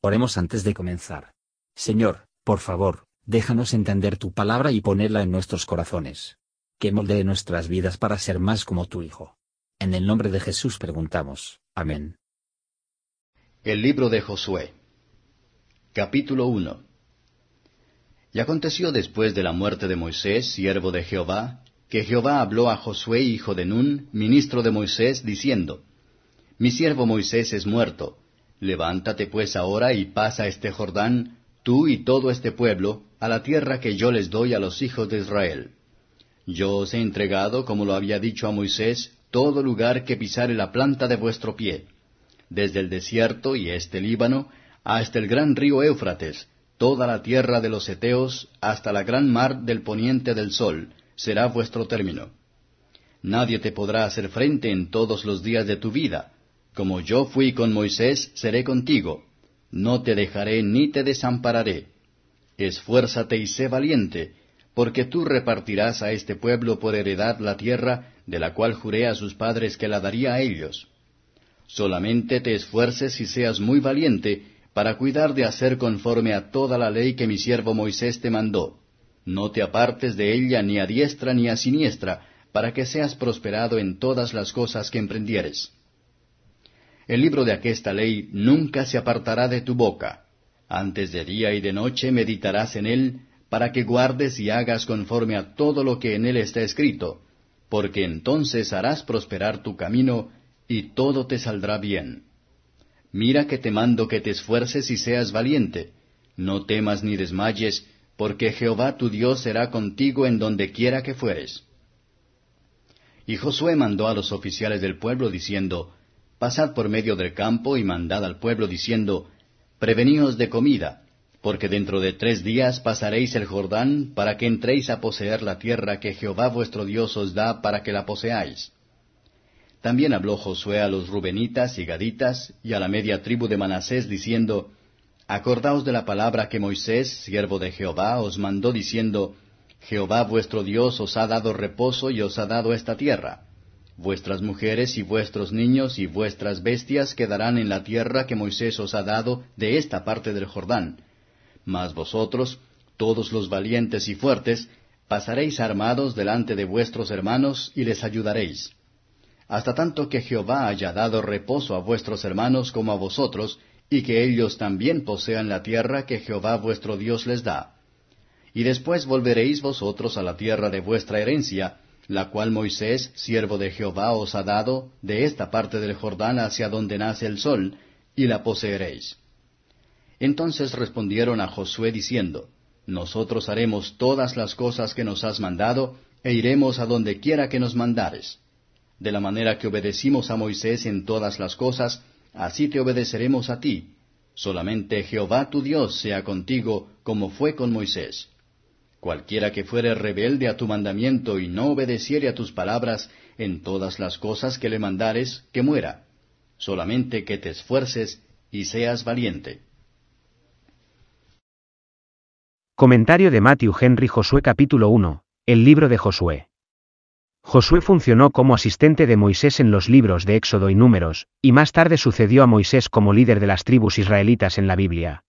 Oremos antes de comenzar. Señor, por favor, déjanos entender tu palabra y ponerla en nuestros corazones. Que moldee nuestras vidas para ser más como tu Hijo. En el nombre de Jesús preguntamos. Amén. El libro de Josué. Capítulo 1. Y aconteció después de la muerte de Moisés, siervo de Jehová, que Jehová habló a Josué hijo de Nun, ministro de Moisés, diciendo, Mi siervo Moisés es muerto, Levántate pues ahora y pasa este Jordán, tú y todo este pueblo, a la tierra que yo les doy a los hijos de Israel. Yo os he entregado, como lo había dicho a Moisés, todo lugar que pisare la planta de vuestro pie, desde el desierto y este Líbano, hasta el gran río Éufrates, toda la tierra de los Eteos, hasta la gran mar del poniente del sol, será vuestro término. Nadie te podrá hacer frente en todos los días de tu vida, como yo fui con Moisés, seré contigo. No te dejaré ni te desampararé. Esfuérzate y sé valiente, porque tú repartirás a este pueblo por heredad la tierra de la cual juré a sus padres que la daría a ellos. Solamente te esfuerces y seas muy valiente para cuidar de hacer conforme a toda la ley que mi siervo Moisés te mandó. No te apartes de ella ni a diestra ni a siniestra, para que seas prosperado en todas las cosas que emprendieres. El libro de aquesta ley nunca se apartará de tu boca. Antes de día y de noche meditarás en él, para que guardes y hagas conforme a todo lo que en él está escrito, porque entonces harás prosperar tu camino, y todo te saldrá bien. Mira que te mando que te esfuerces y seas valiente. No temas ni desmayes, porque Jehová tu Dios será contigo en donde quiera que fueres. Y Josué mandó a los oficiales del pueblo diciendo, pasad por medio del campo y mandad al pueblo diciendo, Preveníos de comida, porque dentro de tres días pasaréis el Jordán para que entréis a poseer la tierra que Jehová vuestro Dios os da para que la poseáis. También habló Josué a los Rubenitas y Gaditas y a la media tribu de Manasés diciendo, Acordaos de la palabra que Moisés, siervo de Jehová, os mandó diciendo, Jehová vuestro Dios os ha dado reposo y os ha dado esta tierra. Vuestras mujeres y vuestros niños y vuestras bestias quedarán en la tierra que Moisés os ha dado de esta parte del Jordán. Mas vosotros, todos los valientes y fuertes, pasaréis armados delante de vuestros hermanos y les ayudaréis. Hasta tanto que Jehová haya dado reposo a vuestros hermanos como a vosotros, y que ellos también posean la tierra que Jehová vuestro Dios les da. Y después volveréis vosotros a la tierra de vuestra herencia, la cual Moisés, siervo de Jehová, os ha dado de esta parte del Jordán hacia donde nace el sol, y la poseeréis. Entonces respondieron a Josué diciendo, Nosotros haremos todas las cosas que nos has mandado, e iremos a donde quiera que nos mandares. De la manera que obedecimos a Moisés en todas las cosas, así te obedeceremos a ti. Solamente Jehová tu Dios sea contigo, como fue con Moisés. Cualquiera que fuere rebelde a tu mandamiento y no obedeciere a tus palabras en todas las cosas que le mandares, que muera. Solamente que te esfuerces y seas valiente. Comentario de Matthew Henry Josué capítulo 1, el libro de Josué. Josué funcionó como asistente de Moisés en los libros de Éxodo y Números, y más tarde sucedió a Moisés como líder de las tribus israelitas en la Biblia.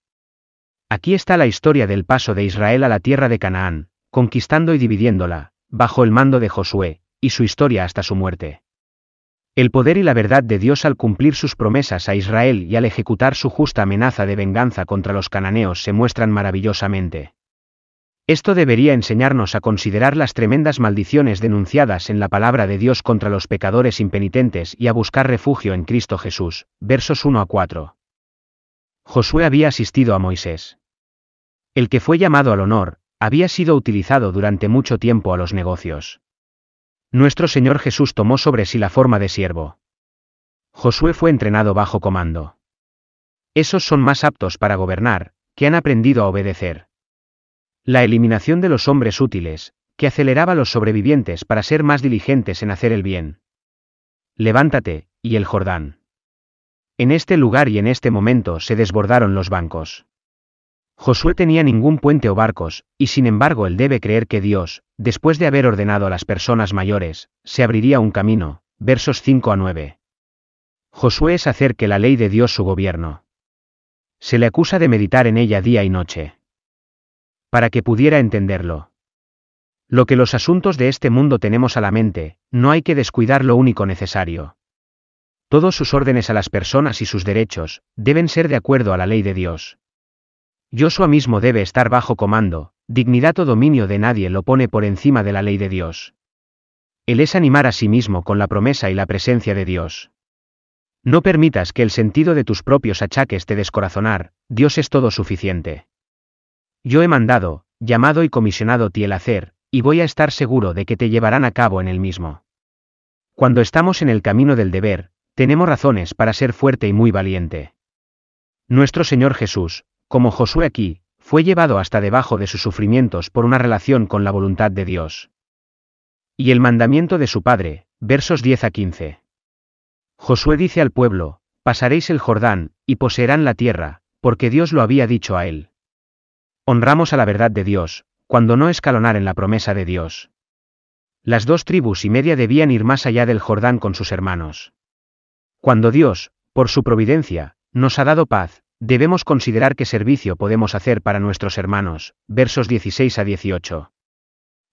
Aquí está la historia del paso de Israel a la tierra de Canaán, conquistando y dividiéndola, bajo el mando de Josué, y su historia hasta su muerte. El poder y la verdad de Dios al cumplir sus promesas a Israel y al ejecutar su justa amenaza de venganza contra los cananeos se muestran maravillosamente. Esto debería enseñarnos a considerar las tremendas maldiciones denunciadas en la palabra de Dios contra los pecadores impenitentes y a buscar refugio en Cristo Jesús. Versos 1 a 4. Josué había asistido a Moisés. El que fue llamado al honor, había sido utilizado durante mucho tiempo a los negocios. Nuestro Señor Jesús tomó sobre sí la forma de siervo. Josué fue entrenado bajo comando. Esos son más aptos para gobernar, que han aprendido a obedecer. La eliminación de los hombres útiles, que aceleraba a los sobrevivientes para ser más diligentes en hacer el bien. Levántate, y el Jordán. En este lugar y en este momento se desbordaron los bancos. Josué tenía ningún puente o barcos, y sin embargo él debe creer que Dios, después de haber ordenado a las personas mayores, se abriría un camino. Versos 5 a 9. Josué es hacer que la ley de Dios su gobierno. Se le acusa de meditar en ella día y noche. Para que pudiera entenderlo. Lo que los asuntos de este mundo tenemos a la mente, no hay que descuidar lo único necesario. Todos sus órdenes a las personas y sus derechos, deben ser de acuerdo a la ley de Dios. Joshua mismo debe estar bajo comando, dignidad o dominio de nadie lo pone por encima de la ley de Dios. Él es animar a sí mismo con la promesa y la presencia de Dios. No permitas que el sentido de tus propios achaques te descorazonar, Dios es todo suficiente. Yo he mandado, llamado y comisionado ti el hacer, y voy a estar seguro de que te llevarán a cabo en el mismo. Cuando estamos en el camino del deber, tenemos razones para ser fuerte y muy valiente. Nuestro Señor Jesús, como Josué aquí, fue llevado hasta debajo de sus sufrimientos por una relación con la voluntad de Dios. Y el mandamiento de su Padre, versos 10 a 15. Josué dice al pueblo, pasaréis el Jordán, y poseerán la tierra, porque Dios lo había dicho a él. Honramos a la verdad de Dios, cuando no escalonar en la promesa de Dios. Las dos tribus y media debían ir más allá del Jordán con sus hermanos. Cuando Dios, por su providencia, nos ha dado paz, debemos considerar qué servicio podemos hacer para nuestros hermanos, versos 16 a 18.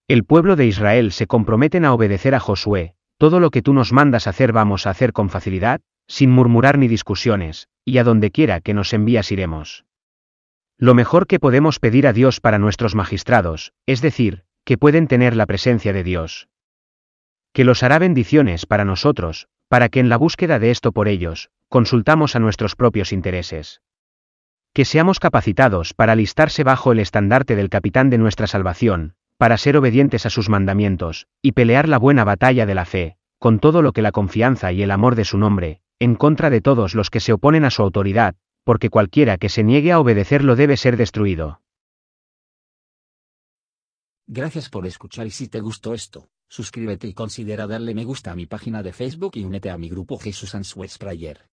El pueblo de Israel se comprometen a obedecer a Josué, todo lo que tú nos mandas hacer vamos a hacer con facilidad, sin murmurar ni discusiones, y a donde quiera que nos envías iremos. Lo mejor que podemos pedir a Dios para nuestros magistrados, es decir, que pueden tener la presencia de Dios. Que los hará bendiciones para nosotros, para que en la búsqueda de esto por ellos, consultamos a nuestros propios intereses. Que seamos capacitados para alistarse bajo el estandarte del capitán de nuestra salvación, para ser obedientes a sus mandamientos, y pelear la buena batalla de la fe, con todo lo que la confianza y el amor de su nombre, en contra de todos los que se oponen a su autoridad, porque cualquiera que se niegue a obedecerlo debe ser destruido. Gracias por escuchar y si te gustó esto, suscríbete y considera darle me gusta a mi página de Facebook y únete a mi grupo Jesús Answers Prayer.